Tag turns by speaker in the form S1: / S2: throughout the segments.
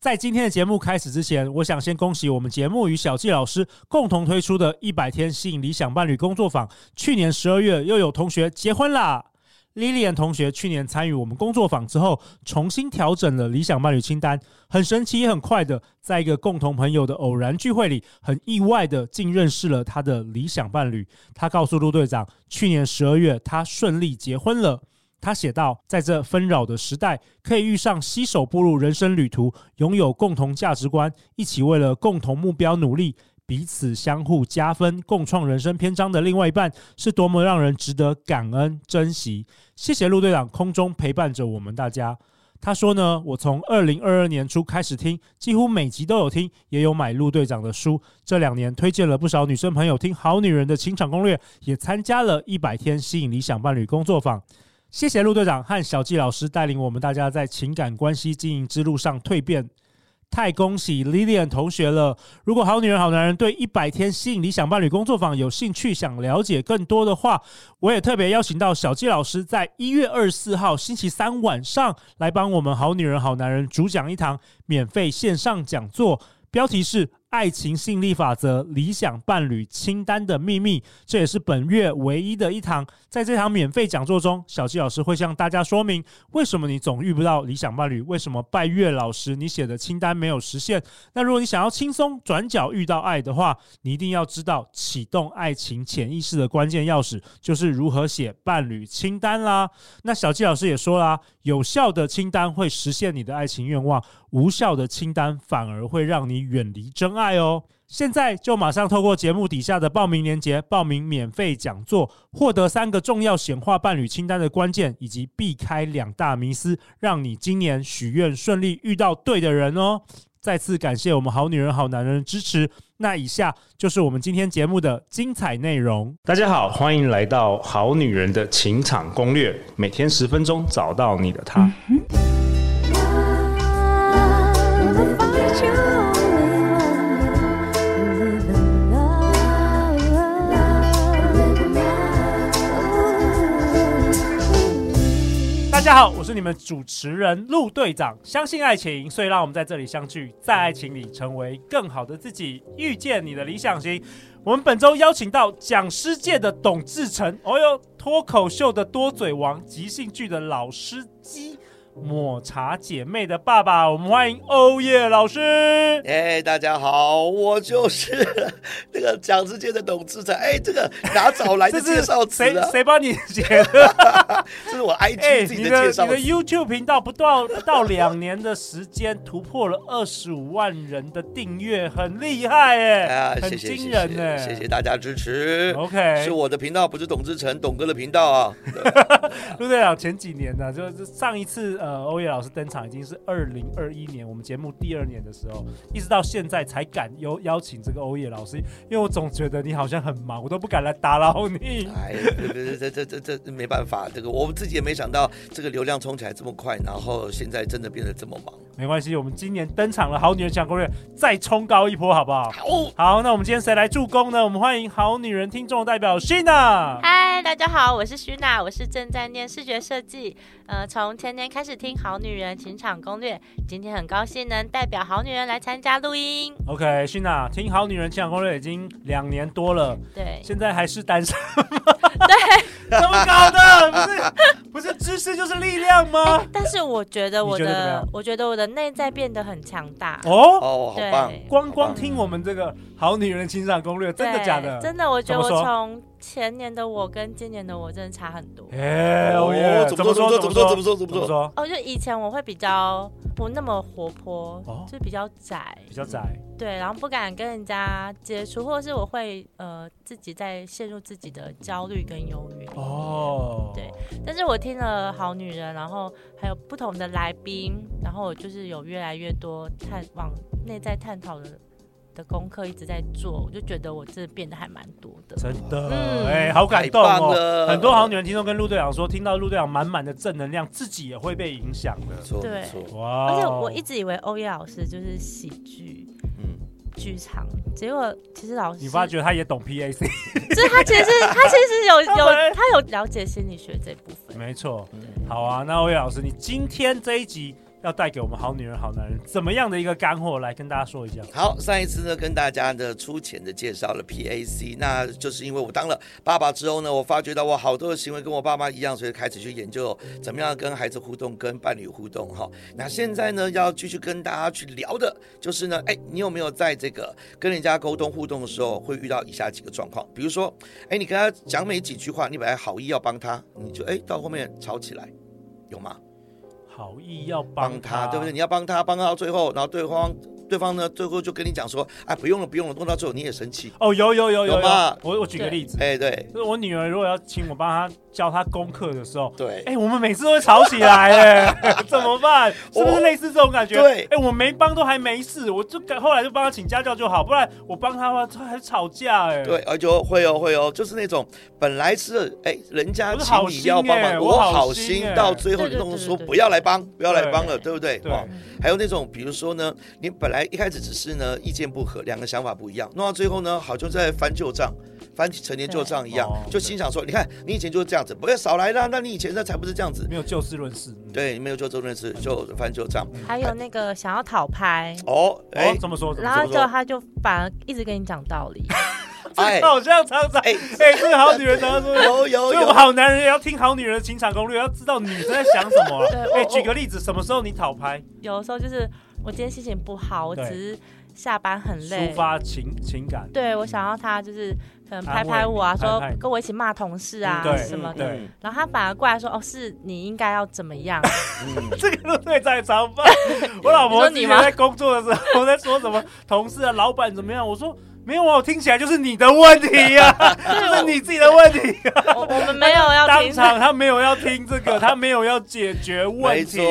S1: 在今天的节目开始之前，我想先恭喜我们节目与小纪老师共同推出的一百天吸引理想伴侣工作坊。去年十二月又有同学结婚啦！Lilian 同学去年参与我们工作坊之后，重新调整了理想伴侣清单，很神奇也很快的，在一个共同朋友的偶然聚会里，很意外的竟认识了他的理想伴侣。他告诉陆队长，去年十二月他顺利结婚了。他写道：“在这纷扰的时代，可以遇上携手步入人生旅途、拥有共同价值观、一起为了共同目标努力、彼此相互加分、共创人生篇章的另外一半，是多么让人值得感恩珍惜。”谢谢陆队长空中陪伴着我们大家。他说呢：“我从二零二二年初开始听，几乎每集都有听，也有买陆队长的书。这两年推荐了不少女生朋友听《好女人的情场攻略》，也参加了一百天吸引理想伴侣工作坊。”谢谢陆队长和小纪老师带领我们大家在情感关系经营之路上蜕变，太恭喜 Lilian 同学了！如果好女人好男人对一百天吸引理想伴侣工作坊有兴趣，想了解更多的话，我也特别邀请到小纪老师在一月二十四号星期三晚上来帮我们好女人好男人主讲一堂免费线上讲座，标题是。爱情吸引力法则、理想伴侣清单的秘密，这也是本月唯一的一堂。在这堂免费讲座中，小纪老师会向大家说明为什么你总遇不到理想伴侣，为什么拜月老师你写的清单没有实现。那如果你想要轻松转角遇到爱的话，你一定要知道启动爱情潜意识的关键钥匙，就是如何写伴侣清单啦。那小纪老师也说啦，有效的清单会实现你的爱情愿望，无效的清单反而会让你远离真爱。爱哦！现在就马上透过节目底下的报名链接报名免费讲座，获得三个重要显化伴侣清单的关键，以及避开两大迷思，让你今年许愿顺利遇到对的人哦！再次感谢我们好女人好男人的支持。那以下就是我们今天节目的精彩内容。大家好，欢迎来到好女人的情场攻略，每天十分钟，找到你的他。嗯大家好，我是你们主持人陆队长。相信爱情，所以让我们在这里相聚，在爱情里成为更好的自己，遇见你的理想型。我们本周邀请到讲师界的董志成，哦哟，脱口秀的多嘴王，即兴剧的老司机。抹茶姐妹的爸爸，我们欢迎欧耶老师。
S2: 哎，大家好，我就是 那个讲师界的董志成。哎，这个哪找来的 介绍词啊？
S1: 谁谁帮你写的？
S2: 这是我 IG 自己的介绍词。
S1: 你的 YouTube 频道不到不到两年的时间，突破了二十五万人的订阅，很厉害哎！啊，很惊人哎！
S2: 谢谢大家支持。
S1: OK，
S2: 是我的频道，不是董志成董哥的频道啊。
S1: 陆队长前几年呢，就是上一次。呃，呃欧叶老师登场已经是二零二一年，我们节目第二年的时候，一直到现在才敢邀邀请这个欧叶老师，因为我总觉得你好像很忙，我都不敢来打扰你。
S2: 哎，这这这这这没办法，这个我们自己也没想到，这个流量冲起来这么快，然后现在真的变得这么忙。
S1: 没关系，我们今年登场了好女人情场攻略，再冲高一波，好不好？好，好，那我们今天谁来助攻呢？我们欢迎好女人听众代表 Sheena。
S3: 嗨，大家好，我是 Sheena，我是正在念视觉设计，呃，从前年开始。听好女人情场攻略，今天很高兴能代表好女人来参加录音。
S1: OK，Sheena，听好女人情场攻略已经两年多了，
S3: 对，
S1: 现在还是单身吗？
S3: 对，
S1: 怎么搞的？不是，不是知识就是力量吗？
S3: 欸，但是我觉得我的，我觉得我的内在变得很强大。
S1: 哦
S2: 哦，好棒！
S1: 光光听我们这个好女人情场攻略，真的假的？
S3: 真的，我觉得我从。前年的我跟今年的我真的差很多。
S1: 哎，哦，
S2: 怎么说？怎么说？怎么说？怎么说？
S3: 哦，就以前我会比较不那么活泼，就比较窄，
S1: 比较窄。
S3: 对，然后不敢跟人家接触，或者是我会呃自己在陷入自己的焦虑跟忧郁。
S1: 哦，
S3: 对。但是我听了好女人，然后还有不同的来宾，然后我就是有越来越多探往内在探讨的。的功课一直在做，我就觉得我真的变得还蛮多的，
S1: 真的，哎、嗯欸，好感动哦！很多好女人听众跟陆队长说，听到陆队长满满的正能量，自己也会被影响的。
S3: 对，
S1: 哇！
S3: 而且我一直以为欧耶老师就是喜剧，嗯，剧场，结果其实老师，
S1: 你发觉他也懂 PAC，
S3: 就是他其实他其实有 有他有了解心理学这部分，
S1: 没错。好啊，那欧叶老师，你今天这一集。要带给我们好女人、好男人怎么样的一个干货来跟大家说一下？
S2: 好，上一次呢跟大家的粗浅的介绍了 PAC，那就是因为我当了爸爸之后呢，我发觉到我好多的行为跟我爸妈一样，所以开始去研究怎么样跟孩子互动、跟伴侣互动。哈，那现在呢要继续跟大家去聊的就是呢，哎，你有没有在这个跟人家沟通互动的时候会遇到以下几个状况？比如说，哎，你跟他讲没几句话，你本来好意要帮他，你就哎到后面吵起来，有吗？
S1: 好意要帮他，
S2: 对不对？你要帮他，帮到最后，然后对方。对方呢，最后就跟你讲说，哎，不用了，不用了，弄到最后你也生气。
S1: 哦，有有有有，
S2: 有吗？
S1: 我我举个例子，
S2: 哎，对，
S1: 就是我女儿如果要请我帮她教他功课的时候，
S2: 对，
S1: 哎，我们每次都会吵起来，哎，怎么办？是不是类似这种感觉？
S2: 对，
S1: 哎，我没帮都还没事，我就后来就帮他请家教就好，不然我帮他的话，他还吵架，哎，
S2: 对，而且会哦会哦，就是那种本来是哎人家请你要帮忙，我好心，到最后你弄说不要来帮，不要来帮了，对不对？
S1: 对。
S2: 还有那种比如说呢，你本来一开始只是。呢，意见不合，两个想法不一样，弄到最后呢，好像在翻旧账，翻成年旧账一样，就心想说，你看你以前就是这样子，不要少来了，那你以前那才不是这样子，
S1: 没有就事论事，
S2: 对，没有就事论事，就翻旧账。
S3: 还有那个想要讨拍
S2: 哦，哎，
S1: 怎么说？
S3: 然后就他就反而一直跟你讲道理，
S1: 哎，好像常常哎哎，这个好女人常常说
S2: 有有有，
S1: 好男人也要听好女人的情场攻略，要知道女生在想什么。哎，举个例子，什么时候你讨拍？
S3: 有的时候就是我今天心情不好，我只是。下班很累，
S1: 抒发情情感。
S3: 对，我想要他就是可能拍拍我啊，说跟我一起骂同事啊什么的。然后他反而过来说：“哦，是你应该要怎么样？”
S1: 这个都对在常犯。我老婆你们在工作的时候，我在说什么同事啊、老板怎么样？我说没有啊，我听起来就是你的问题呀，就是你自己的问题。
S3: 我们没有要
S1: 当场，他没有要听这个，他没有要解决问题。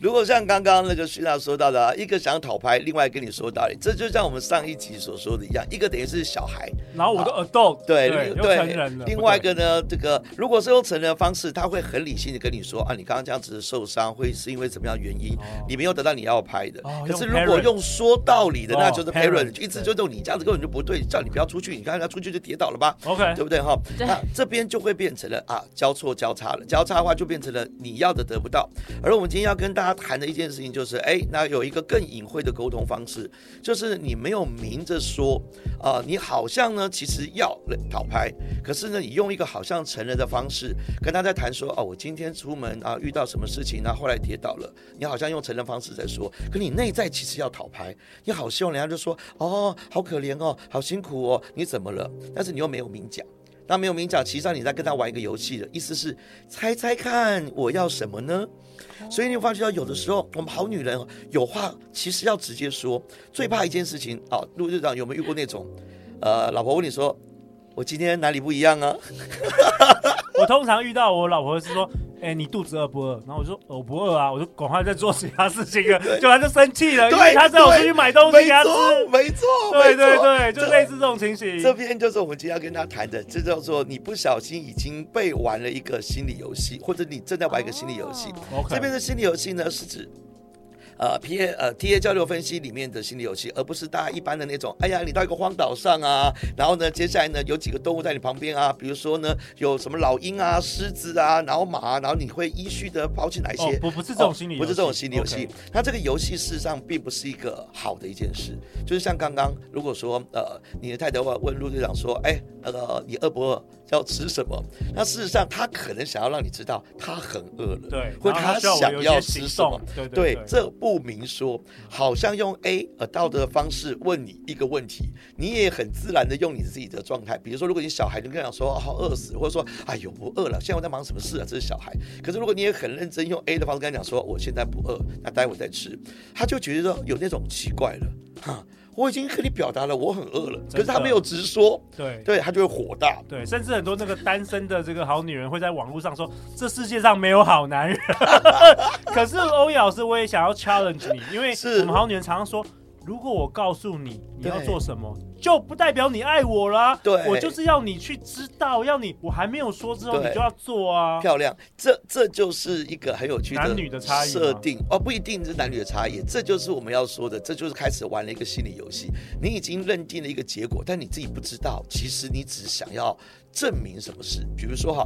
S2: 如果像刚刚那个徐娜说到的，啊一个想讨拍，另外跟你说道理，这就像我们上一集所说的一样，一个等于是小孩，
S1: 然后我的 adult
S2: 对对，对，另外一个呢，这个如果是用成人的方式，他会很理性的跟你说啊，你刚刚这样子受伤，会是因为怎么样原因，你没有得到你要拍的。可是如果用说道理的，那就是 parent，一直就就你这样子根本就不对，叫你不要出去，你看他出去就跌倒了吧
S1: ？OK，
S2: 对不对哈？那这边就会变成了啊，交错交叉了，交叉的话就变成了你要的得不到。而我们今天要跟大家他谈的一件事情。就是哎，那有一个更隐晦的沟通方式，就是你没有明着说啊、你好像呢其实要讨拍，可是呢你用一个好像成人的方式跟他在谈说哦，我今天出门啊遇到什么事情，然后后来跌倒了，你好像用成人方式在说，可你内在其实要讨拍，你好希望人家就说哦，好可怜哦，好辛苦哦，你怎么了？但是你又没有明讲，那没有明讲，其实上你在跟他玩一个游戏的意思是猜猜看我要什么呢？所以你会发觉到，有的时候我们好女人有话其实要直接说。最怕一件事情啊，陆队长有没有遇过那种，呃，老婆问你说，我今天哪里不一样啊？
S1: 我通常遇到我老婆是说。哎、欸，你肚子饿不饿？然后我说我不饿啊，我就赶快在做其他事情了，就她就生气了，因为她叫我出去买东西给他吃。
S2: 没错，
S1: 对对对，就类似这种情形。
S2: 这边就是我们今天要跟他谈的，这叫做你不小心已经被玩了一个心理游戏，或者你正在玩一个心理游戏。
S1: Oh.
S2: 这边的心理游戏呢，是指。呃，P A 呃，T A 交流分析里面的心理游戏，而不是大家一般的那种。哎呀，你到一个荒岛上啊，然后呢，接下来呢，有几个动物在你旁边啊，比如说呢，有什么老鹰啊、狮子啊，然后马啊，然后你会依序的抛弃哪一些？
S1: 不、哦，不是这种心理、哦，
S2: 不是这种心理游戏。那这个游戏事实上并不是一个好的一件事。就是像刚刚，如果说呃，你的太太问陆队长说，哎，那呃，你饿不饿？要吃什么？那事实上，他可能想要让你知道他很饿了，
S1: 对，
S2: 或他想要吃什
S1: 么，对
S2: 这不明说，好像用 A 呃道德的方式问你一个问题，你也很自然的用你自己的状态，比如说，如果你小孩就跟他讲说好饿死，或者说哎呦不饿了，现在我在忙什么事啊？这是小孩。可是如果你也很认真用 A 的方式跟他讲说我现在不饿，那待会再吃，他就觉得有那种奇怪了，哈。我已经和你表达了我很饿了，可是他没有直说，
S1: 对
S2: 对，他就会火大，
S1: 对，甚至很多那个单身的这个好女人会在网络上说，这世界上没有好男人。可是欧阳老师，我也想要 challenge 你，因为我们好女人常常说。如果我告诉你你要做什么，就不代表你爱我啦。对，我就是要你去知道，要你我还没有说之后，你就要做啊。
S2: 漂亮，这这就是一个很有趣的
S1: 男女的差异
S2: 设定哦，不一定是男女的差异，这就是我们要说的，这就是开始玩了一个心理游戏。你已经认定了一个结果，但你自己不知道，其实你只想要证明什么事。比如说哈，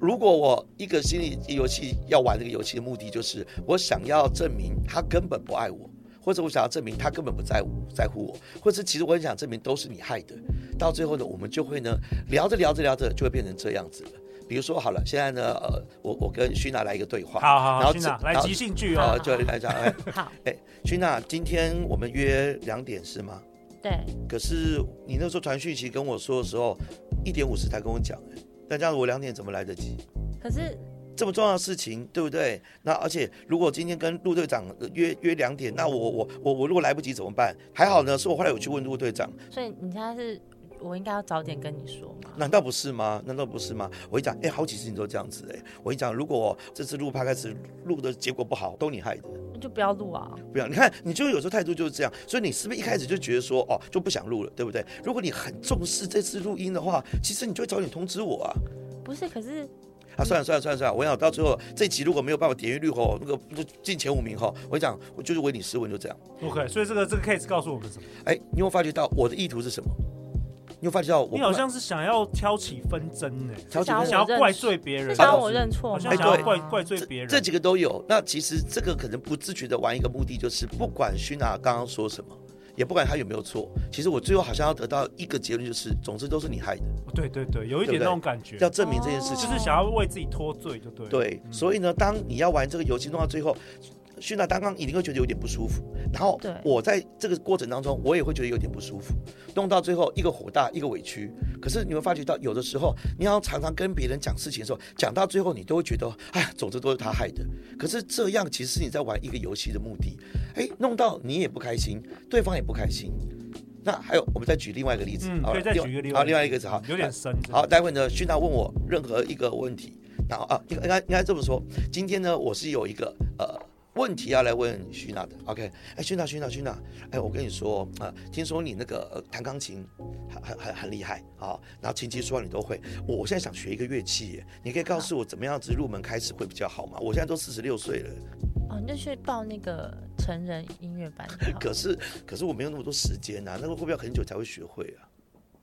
S2: 如果我一个心理游戏要玩这个游戏的目的，就是我想要证明他根本不爱我，或者我想要证明他根本不在乎在乎我，或者其实我很想证明都是你害的。到最后呢，我们就会呢聊着聊着聊着就会变成这样子了。比如说好了，现在呢，呃，我我跟徐娜来一个对话，
S1: 好好好，
S2: 然
S1: 后来即兴剧哦，
S2: 就来讲，哎，
S3: 好，
S2: 哎，徐娜，今天我们约两点是吗？
S3: 对。
S2: 可是你那时候传讯息跟我说的时候，一点五十才跟我讲，哎。那这样我两点怎么来得及？
S3: 可是
S2: 这么重要的事情，对不对？那而且如果今天跟陆队长约约两点，那我我我我如果来不及怎么办？还好呢，是我后来有去问陆队长。
S3: 所以你现在是我应该要早点跟你说吗？
S2: 难道不是吗？难道不是吗？我一讲，哎，好几次你都这样子，哎，我一讲，如果这次录 Podcast 录的结果不好，都你害的，
S3: 那就不要录啊！
S2: 不要，你看，你就有时候态度就是这样，所以你是不是一开始就觉得说，哦，就不想录了，对不对？如果你很重视这次录音的话，其实你就会早点通知我啊。
S3: 不是，可是
S2: 啊，算了算了算了算了，我跟你讲，到最后这集如果没有办法点阅率吼，那个进前五名吼，我讲，我就是唯你是问，就这样。
S1: OK，所以这个这个 case 告诉我们什么？
S2: 哎，你有没有发觉到我的意图是什么？你有发觉到我？
S1: 你好像是想要挑起纷争呢，
S2: 挑起
S1: 想要怪罪别人，
S3: 想要我认错，
S1: 好像想要怪怪罪别人，
S2: 这几个都有。那其实这个可能不自觉的玩一个目的，就是不管薰娜刚刚说什么。也不管他有没有错，其实我最后好像要得到一个结论，就是总之都是你害的。
S1: 对对对，有一点那种感觉，
S2: 要证明这件事情，
S1: 就是想要为自己脱罪，就对。
S2: 对，所以呢，当你要玩这个游戏弄到最后。薰娜刚刚一定会觉得有点不舒服，然后我在这个过程当中，我也会觉得有点不舒服，弄到最后一个火大，一个委屈。可是你会发觉到，有的时候你要常常跟别人讲事情的时候，讲到最后你都会觉得，哎，总之都是他害的。可是这样其实是你在玩一个游戏的目的，哎，弄到你也不开心，对方也不开心。那还有，我们再举另外一个例子，
S1: 嗯，可以再举一个例子。好，
S2: 另外一个是好，
S1: 有点深。
S2: 好，待会呢，训娜问我任何一个问题，然后啊，应该应该这么说，今天呢，我是有一个呃。问题要来问徐娜的，OK？哎，徐娜，徐娜，徐娜，哎，我跟你说啊、呃，听说你那个弹钢琴很很很很厉害啊，然后琴棋书画你都会。我现在想学一个乐器耶，你可以告诉我怎么样子入门开始会比较好吗？我现在都四十六岁了。
S3: 哦，你就去报那个成人音乐班。
S2: 可是可是我没有那么多时间呐、啊，那个会不会要很久才会学会啊？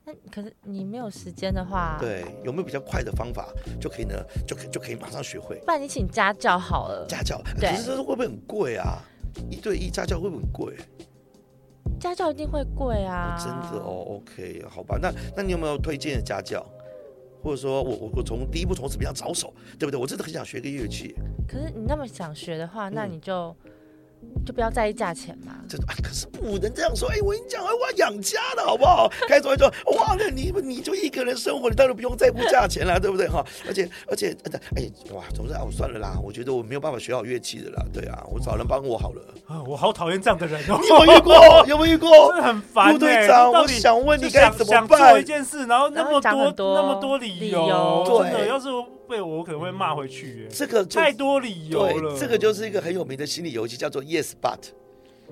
S3: 那可是你没有时间的话，
S2: 对，有没有比较快的方法就可以呢？就可以就可以马上学会？
S3: 不然你请家教好了。
S2: 家教，可是这会不会很贵啊？一对一家教会不会很贵？
S3: 家教一定会贵啊！
S2: 真的哦，OK，好吧，那那你有没有推荐的家教？或者说我我我从第一步从怎么样着手，对不对？我真的很想学个乐器。
S3: 可是你那么想学的话，那你就。嗯就不要在意价钱嘛。
S2: 这啊，可是不能这样说。哎，我跟你讲，哎，我要养家的好不好？开始会说，哇，那你你就一个人生活，你当然不用在乎价钱了，对不对哈？而且而且，哎，哇，总之啊，我算了啦，我觉得我没有办法学好乐器的啦。对啊，我找人帮我好了。啊，
S1: 我好讨厌这样的人哦。
S2: 你有没有遇过？有没有遇过？
S1: 很烦。陆
S2: 队长，我想问你该怎么办？
S1: 做一件事，然后那么多那么多理由，真的，要是。被我，我可能会骂回去。这个太多理由了。
S2: 这个就是一个很有名的心理游戏，叫做 Yes But。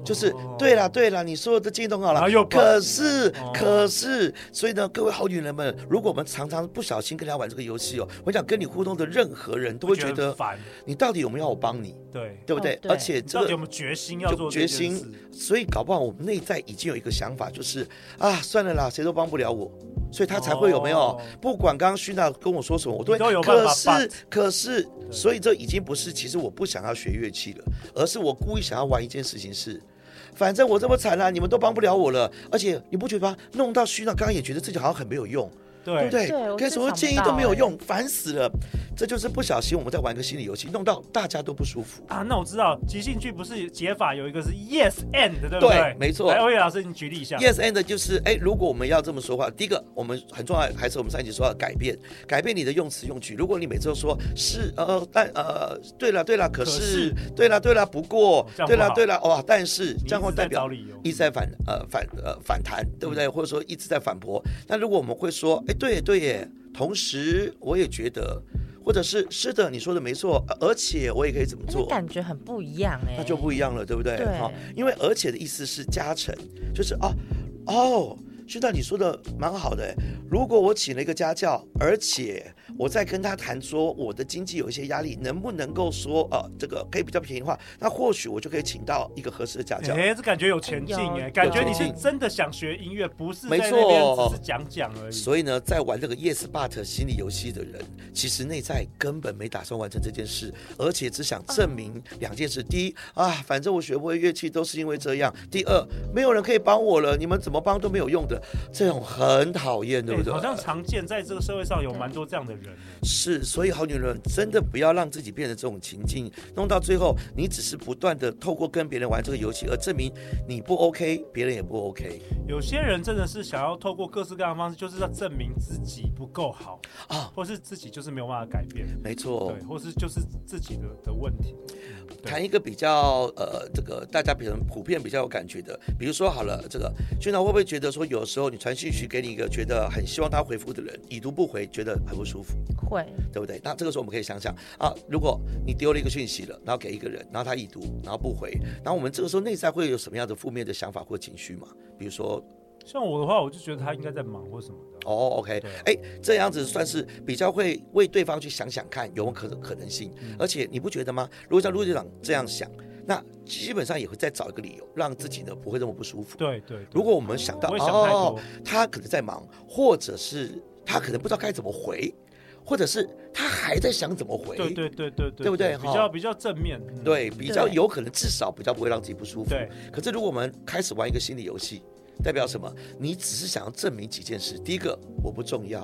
S2: 就是对了，对了，你说的这些都好了，可是，可是，所以呢，各位好女人们，如果我们常常不小心跟人家玩这个游戏哦，我想跟你互动的任何人都会觉得烦。你到底有没有要我帮你？
S1: 对，
S2: 对不对？而且这个
S1: 有没有决心要做决心？
S2: 所以搞不好我们内在已经有一个想法，就是啊，算了啦，谁都帮不了我，所以他才会有没有？不管刚刚徐娜跟我说什么，我都会有。可是，可是，所以这已经不是其实我不想要学乐器了，而是我故意想要玩一件事情是。反正我这么惨了，你们都帮不了我了，而且你不觉得吗？弄到虚娜，刚刚也觉得自己好像很没有用。对不对？给什么建议都没有用，烦死了。这就是不小心我们在玩个心理游戏，弄到大家都不舒服
S1: 啊。那我知道即兴剧不是解法有一个是 yes and 对不对？对，
S2: 没错。
S1: 来，欧阳老师，你举例一下。
S2: Yes and 就是哎，如果我们要这么说话，第一个我们很重要，还是我们上一集说要改变，改变你的用词用句。如果你每次都说是呃但呃对了对了，可是对了对了不过对了对了哇，但是这样会代表一直在反呃反呃反弹，对不对？或者说一直在反驳。那如果我们会说哎对对耶。同时，我也觉得，或者是是的，你说的没错，而且我也可以怎么做？
S3: 感觉很不一样哎，
S2: 那就不一样了，对不对？好，因为而且的意思是加成，就是哦哦，就像你说的蛮好的，如果我请了一个家教，而且我在跟他谈说我的经济有一些压力，能不能够说呃这个可以比较便宜的话，那或许我就可以请到一个合适的家教。
S1: 哎，这感觉有前进哎，感觉你是真的想学音乐，不是
S2: 没错，
S1: 只是讲讲而已。
S2: 所以呢，在玩这个 Yes But 心理游戏的人，其实内在根本没打算完成这件事，而且只想证明两件事：第一啊，反正我学不会乐器都是因为这样；第二，没有人可以帮我了，你们怎么帮都没有用的。这种很讨厌，对不对？
S1: 好像常见在这个社会上有蛮多这样的人。
S2: 是，所以好女人真的不要让自己变成这种情境，弄到最后，你只是不断的透过跟别人玩这个游戏而证明你不 OK，别人也不 OK。
S1: 有些人真的是想要透过各式各样的方式，就是要证明自己不够好啊，或是自己就是没有办法改变。
S2: 没错，
S1: 对，或是就是自己的的问题。
S2: 谈一个比较呃，这个大家比较普遍比较有感觉的，比如说好了，这个宣导会不会觉得说，有时候你传讯息给你一个觉得很希望他回复的人，已读不回，觉得很不舒服，
S3: 会，
S2: 对不对？那这个时候我们可以想想啊，如果你丢了一个讯息了，然后给一个人，然后他已读，然后不回，然后我们这个时候内在会有什么样的负面的想法或情绪吗？比如说。
S1: 像我的话，我就觉得他应该在忙或什么的。
S2: 哦，OK，哎，这样子算是比较会为对方去想想看有没有可可能性。嗯、而且你不觉得吗？如果像陆队长这样想，那基本上也会再找一个理由让自己呢不会那么不舒服。
S1: 对对，对。
S2: 如果我们想到想哦，他可能在忙，或者是他可能不知道该怎么回，或者是他还在想怎么回。
S1: 对对对对对，
S2: 对不对？
S1: 比较比较正面。
S2: 对，比较有可能，至少比较不会让自己不舒服。
S1: 对。
S2: 可是如果我们开始玩一个心理游戏。代表什么？你只是想要证明几件事。第一个，我不重要。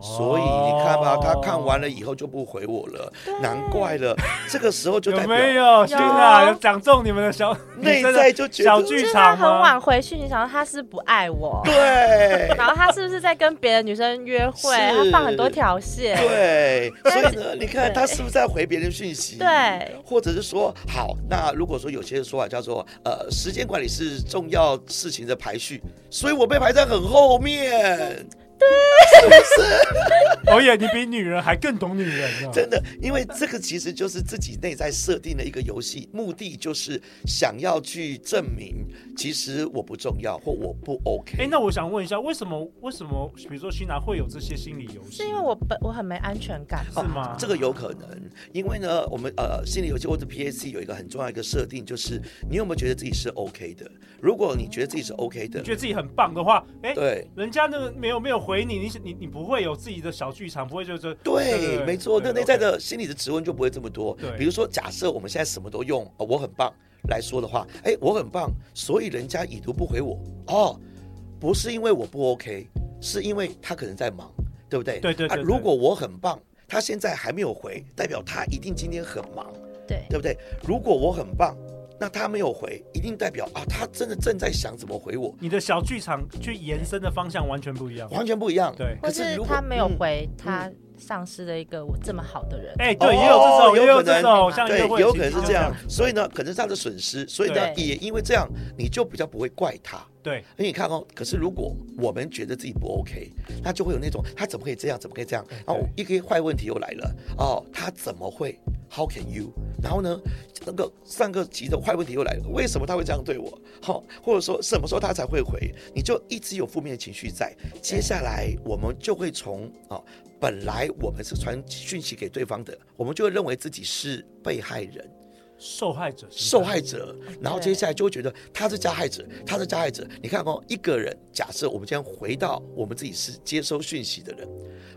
S2: 所以你看吧，他看完了以后就不回我了，难怪了。这个时候就代表
S1: 有没有？天哪，有讲中你们的小
S2: 内在就觉得
S1: 小剧场
S3: 很晚回去，你想说他是不爱我？
S2: 对。
S3: 然后他是不是在跟别的女生约会？他放很多条线。
S2: 对。所以呢，你看他是不是在回别人讯息？
S3: 对。
S2: 或者是说，好，那如果说有些说法叫做呃，时间管理是重要事情的排序，所以我被排在很后面。
S3: 对，
S2: 是不是？
S1: 欧耶，你比女人还更懂女人啊！
S2: 真的，因为这个其实就是自己内在设定的一个游戏，目的就是想要去证明，其实我不重要或我不 OK。
S1: 哎，那我想问一下，为什么为什么，比如说徐娜会有这些心理游戏？
S3: 是因为我本我很没安全感，
S1: 是吗？
S2: 啊，这个有可能，因为呢，我们呃心理游戏或者 PAC 有一个很重要一个设定，就是你有没有觉得自己是 OK 的？如果你觉得自己是 OK 的，
S1: 觉得自己很棒的话，哎，
S2: 对，
S1: 人家那个没有没有回你，你你你不会有自己的小剧场，不会就是
S2: 对，对没错，那内在的心理的质问就不会这么多。
S1: 对，
S2: 比如说假设我们现在什么都用，哦，我很棒来说的话，哎，我很棒，所以人家已读不回我，哦，不是因为我不 OK，是因为他可能在忙，对不对？
S1: 对对对，对，对，
S2: 啊。如果我很棒，他现在还没有回，代表他一定今天很忙，
S3: 对，
S2: 对不对？如果我很棒。那他没有回，一定代表啊，他真的正在想怎么回我。
S1: 你的小剧场去延伸的方向完全不一样，
S2: 完全不一样。
S1: 对，
S3: 可是他没有回，嗯、他丧失了一个我这么好的人。
S1: 哎、嗯，对，也有这种，
S2: 哦、
S1: 也有这种，像
S2: 对，有可能是这样。所以呢，可能是他的损失。所以呢，也因为这样，你就比较不会怪他。
S1: 对，
S2: 而你看哦，可是如果我们觉得自己不 OK，那就会有那种他怎么可以这样，怎么可以这样？然后一个坏问题又来了哦，他怎么会？How can you？然后呢，那个上个集的坏问题又来了，为什么他会这样对我？好，或者说什么时候他才会回？你就一直有负面的情绪在。接下来我们就会从啊、哦，本来我们是传讯息给对方的，我们就会认为自己是被害人。
S1: 受害者，
S2: 受害者，然后接下来就会觉得他是加害者，他是加害者。你看哦，一个人，假设我们今天回到我们自己是接收讯息的人，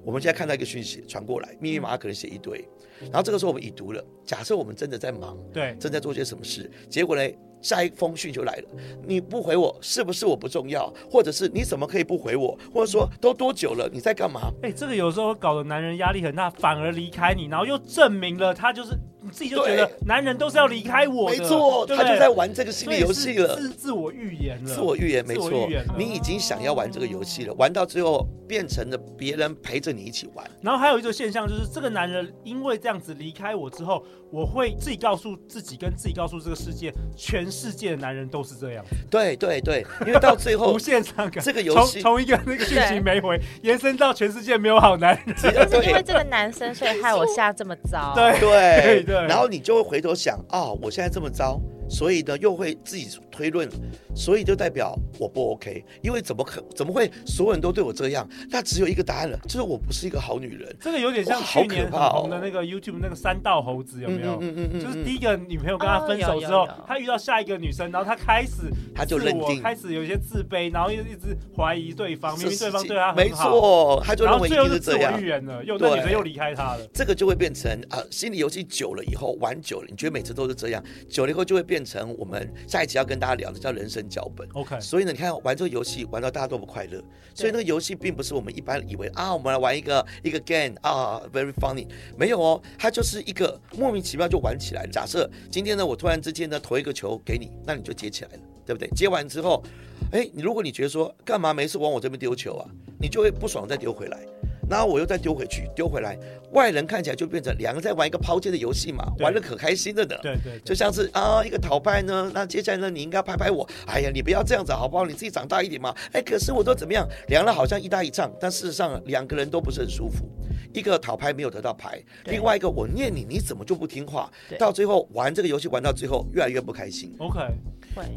S2: 我们现在看到一个讯息传过来，密密麻麻可能写一堆，然后这个时候我们已读了。假设我们真的在忙，
S1: 对，
S2: 正在做些什么事，结果呢，下一封讯就来了，你不回我，是不是我不重要？或者是你怎么可以不回我？或者说都多久了，你在干嘛？
S1: 哎，这个有时候搞得男人压力很大，反而离开你，然后又证明了他就是。你自己就觉得男人都是要离开我的，
S2: 没错，他就在玩这个心理游戏了，
S1: 自自我预言了，
S2: 自我预言，没错，你已经想要玩这个游戏了，玩到最后变成了别人陪着你一起玩。
S1: 然后还有一个现象就是，这个男人因为这样子离开我之后，我会自己告诉自己，跟自己告诉这个世界，全世界的男人都是这样。
S2: 对对对，因为到最后
S1: 无限伤感，
S2: 这个游戏
S1: 从一个那个剧情没回，延伸到全世界没有好男人，
S3: 就是因为这个男生，所以害我下这么糟。
S1: 对
S2: 对对，然后你就会。回头想啊、我现在这么糟，所以呢又会自己推论，所以就代表我不 OK，因为怎么可怎么会所有人都对我这样？那只有一个答案了，就是我不是一个好女人。
S1: 这个有点像去年很红的那个 YouTube 那个三道猴子有没有？嗯嗯嗯，就是第一个女朋友跟他分手之后，他遇到下一个女生，然后他开始
S2: 他就认定，
S1: 开始有一些自卑，然后又一直怀疑对方，明明对方对他
S2: 很好，没错，他就认为一定是这样，
S1: 然后最后是自我预言了，又那女生又离开他了。
S2: 这个就会变成啊，心理游戏久了以后，玩久了，你觉得每次都是这样，久了以后就会变成我们下一集要跟大家聊的叫人生脚本。
S1: OK，
S2: 所以呢，你看玩这个游戏玩到大家都不快乐，所以那个游戏并不是我们一般以为啊，我们来玩一个一个 game 啊，very funny，没有哦，它就是一个莫名其妙就玩起来。假设今天呢，我突然之间呢投一个球给你，那你就接起来了，对不对？接完之后，哎，你如果你觉得说干嘛没事往我这边丢球啊，你就会不爽再丢回来。然后我又再丢回去，丢回来，外人看起来就变成两个在玩一个抛接的游戏嘛，玩的可开心了的。
S1: 对对，
S2: 就像是啊一个讨拍呢，那接下来呢你应该拍拍我，哎呀你不要这样子好不好？你自己长大一点嘛。哎，可是我都怎么样？两人好像一搭一唱，但事实上两个人都不是很舒服。一个讨拍没有得到牌，另外一个我念你，你怎么就不听话？到最后玩这个游戏玩到最后越来越不开心。
S1: OK。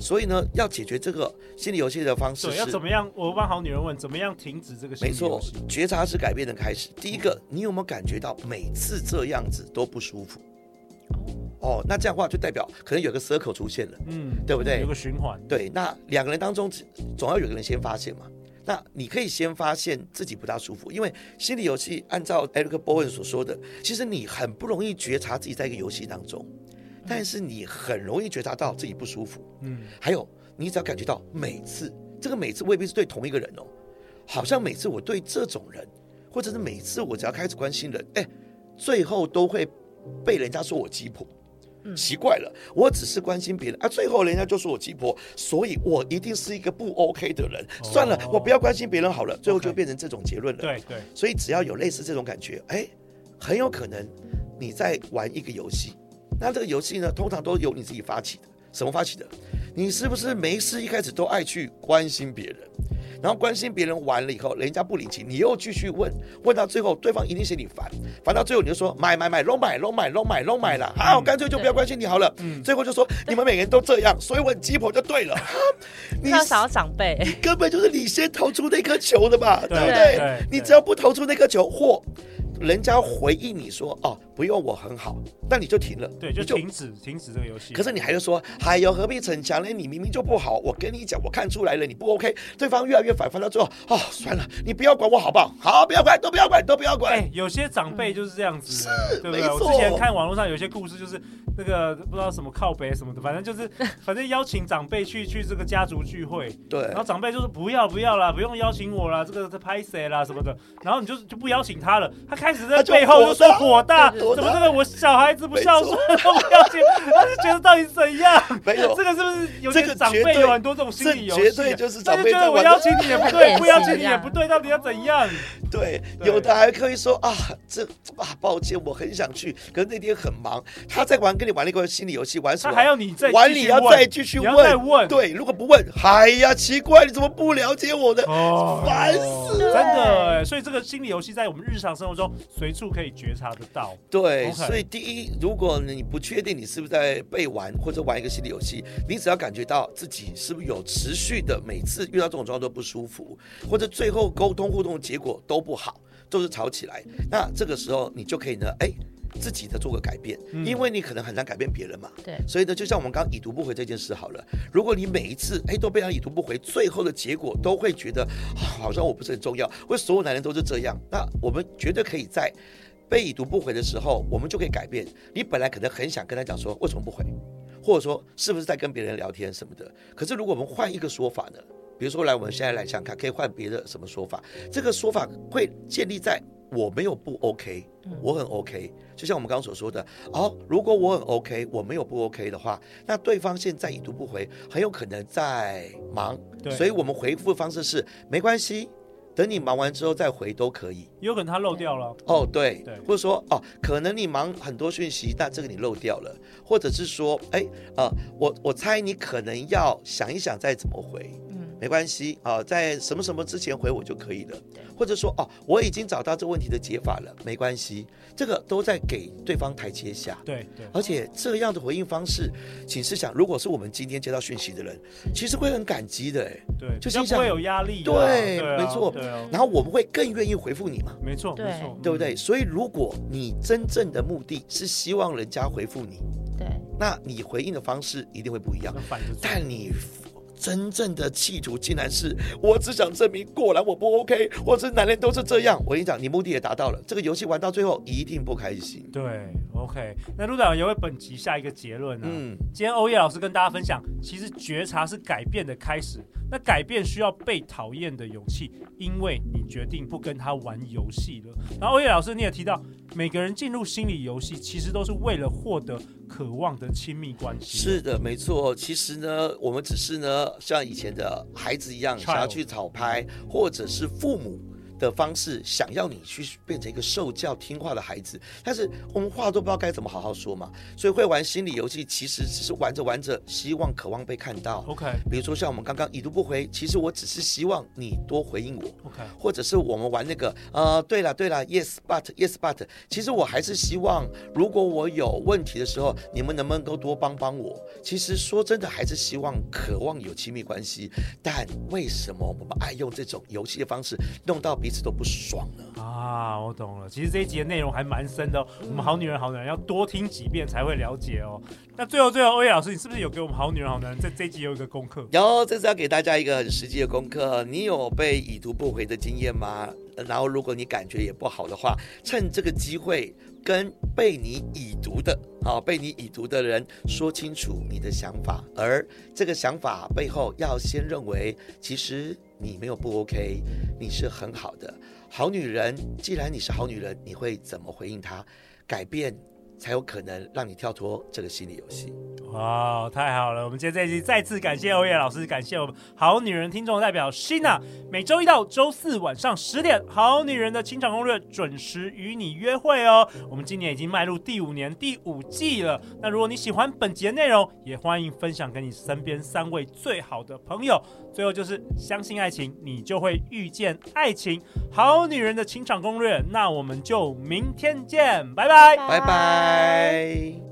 S2: 所以呢，要解决这个心理游戏的方式是，
S1: 要怎么样？我帮好女人问，怎么样停止这个心理游戏？
S2: 没错，觉察是改变的开始。第一个，你有没有感觉到每次这样子都不舒服？哦，那这样的话就代表可能有个 circle 出现了，嗯，对不对？
S1: 有个循环。
S2: 对，那两个人当中总要有个人先发现嘛。那你可以先发现自己不大舒服，因为心理游戏按照 Eric Bowen 所说的，其实你很不容易觉察自己在一个游戏当中。但是你很容易觉察到自己不舒服，嗯，还有你只要感觉到每次这个每次未必是对同一个人哦，好像每次我对这种人，或者是每次我只要开始关心人，哎，最后都会被人家说我鸡婆，嗯，奇怪了，我只是关心别人啊，最后人家就说我鸡婆，所以我一定是一个不 OK 的人，算了，我不要关心别人好了，最后就变成这种结论了，
S1: 对对，
S2: 所以只要有类似这种感觉，哎，很有可能你在玩一个游戏。那这个游戏呢，通常都由你自己发起的。什么发起的？你是不是没事一开始都爱去关心别人，然后关心别人完了以后，人家不领情，你又继续问，问到最后，对方一定嫌你烦，烦到最后你就说买买买，拢买拢买拢买拢买了，好，干脆就不要关心你好了。嗯，最后就说你们每个人都这样，所以我很鸡婆就对了。
S3: 你要找长辈，
S2: 你根本就是你先投出那颗球的嘛，对不对？你只要不投出那颗球，或人家回应你说哦，不用我很好，那你就停了，
S1: 对，就停止停止这个游戏。
S2: 可是你还是说，哎呦何必逞强呢？你明明就不好，我跟你讲，我看出来了，你不 OK。对方越来越反反到最后，哦，算了，你不要管我好不好？好，不要管，都不要管，都不要管。
S1: 哎，有些长辈就是这样子，
S2: 是，
S1: 对不对？我之前看网络上有些故事，就是那个不知道什么靠北什么的，反正就是 反正邀请长辈去去这个家族聚会，
S2: 对，
S1: 然后长辈就说不要不要啦，不用邀请我啦，这个这拍谁啦什么的，然后你就就不邀请他了，他开始在背后就说火大，怎么这个我小孩子不孝顺，都不邀请，他是觉得到底怎样？
S2: 没有，
S1: 这个是不是有些长辈有很多这种心理游戏？
S2: 绝对就是长辈
S1: 觉得我邀请你也不对，不邀请你也不对，到底要怎样？
S2: 对，有的还可以说啊，这啊，抱歉，我很想去，可是那天很忙。他在玩，跟你玩那个心理游戏，玩什
S1: 么？还要你再
S2: 玩，你要再继续问。对，如果不问，哎呀，奇怪，你怎么不了解我的？烦死了，
S1: 真的。所以这个心理游戏在我们日常生活中随处可以觉察得到。
S2: 对，所以第一，如果你不确定你是不是在被玩，或者玩一个心理游戏，你只要感觉到自己是不是有持续的，每次遇到这种状况都不舒服，或者最后沟通互动的结果都不好，都是吵起来，那这个时候你就可以呢，哎，自己的做个改变，因为你可能很难改变别人嘛。
S3: 对，
S2: 所以呢，就像我们刚刚已读不回这件事好了，如果你每一次哎都被他已读不回，最后的结果都会觉得啊，好像我不是很重要，为所有男人都是这样，那我们绝对可以在。被已读不回的时候，我们就可以改变。你本来可能很想跟他讲说，为什么不回，或者说是不是在跟别人聊天什么的。可是如果我们换一个说法呢？比如说，来，我们现在来想看，可以换别的什么说法？这个说法会建立在我没有不 OK，我很 OK。就像我们刚刚所说的，哦，如果我很 OK，我没有不 OK 的话，那对方现在已读不回，很有可能在忙。对，所以我们回复的方式是没关系。等你忙完之后再回都可以，
S1: 有可能他漏掉了。
S2: 哦，对，对，或者说哦，可能你忙很多讯息，但这个你漏掉了，或者是说，哎，呃，我我猜你可能要想一想再怎么回，嗯，没关系啊，在什么什么之前回我就可以了。
S3: 对。
S2: 或者说哦，我已经找到这问题的解法了，没关系，这个都在给对方台阶下。
S1: 对对，
S2: 而且这样的回应方式，请试想，如果是我们今天接到讯息的人，其实会很感激的，哎，
S1: 对，
S2: 就
S1: 是不会有压力，
S2: 对，
S1: 对啊、
S2: 没错，
S1: 对啊，
S2: 然后我们会更愿意回复你嘛，
S1: 没
S3: 错，
S1: 没错，
S2: 对不对？所以如果你真正的目的是希望人家回复你，
S3: 对，
S2: 那你回应的方式一定会不一样，但你。真正的企图竟然是我只想证明果然我不 OK，或者男人都是这样。我跟你讲，你目的也达到了，这个游戏玩到最后一定不开心。
S1: 对，OK。那陆导也为本集下一个结论、啊？嗯，今天欧叶老师跟大家分享，其实觉察是改变的开始。那改变需要被讨厌的勇气，因为你决定不跟他玩游戏了。然后欧叶老师你也提到，每个人进入心理游戏，其实都是为了获得渴望的亲密关系。
S2: 是的，没错。其实呢，我们只是呢，像以前的孩子一样，想要去讨拍，或者是父母。的方式想要你去变成一个受教听话的孩子，但是我们话都不知道该怎么好好说嘛，所以会玩心理游戏，其实只是玩着玩着，希望渴望被看到。
S1: OK，
S2: 比如说像我们刚刚已读不回，其实我只是希望你多回应我。
S1: OK，
S2: 或者是我们玩那个呃，对了对了，Yes but Yes but，其实我还是希望，如果我有问题的时候，你们能不能够多帮帮我？其实说真的，还是希望渴望有亲密关系，但为什么我们爱用这种游戏的方式弄到？彼此都不爽了
S1: 啊！我懂了，其实这一集的内容还蛮深的哦。我们好女人好男人要多听几遍才会了解哦。那最后最后，欧叶老师，你是不是有给我们好女人好男人在这一集有一个功课？
S2: 有，这是要给大家一个很实际的功课。你有被已读不回的经验吗？然后如果你感觉也不好的话，趁这个机会跟被你已读的啊，被你已读的人说清楚你的想法。而这个想法背后，要先认为其实。你没有不 OK，你是很好的好女人。既然你是好女人，你会怎么回应她？改变。才有可能让你跳脱这个心理游戏。
S1: 哇，太好了！我们今天这一集再次感谢欧叶老师，感谢我们好女人听众代表 Sheena。每周一到周四晚上十点，《好女人的情场攻略》准时与你约会哦。我们今年已经迈入第五年第五季了。那如果你喜欢本节内容，也欢迎分享给你身边三位最好的朋友。最后就是相信爱情，你就会遇见爱情。好女人的情场攻略，那我们就明天见，拜拜拜，
S2: 拜拜。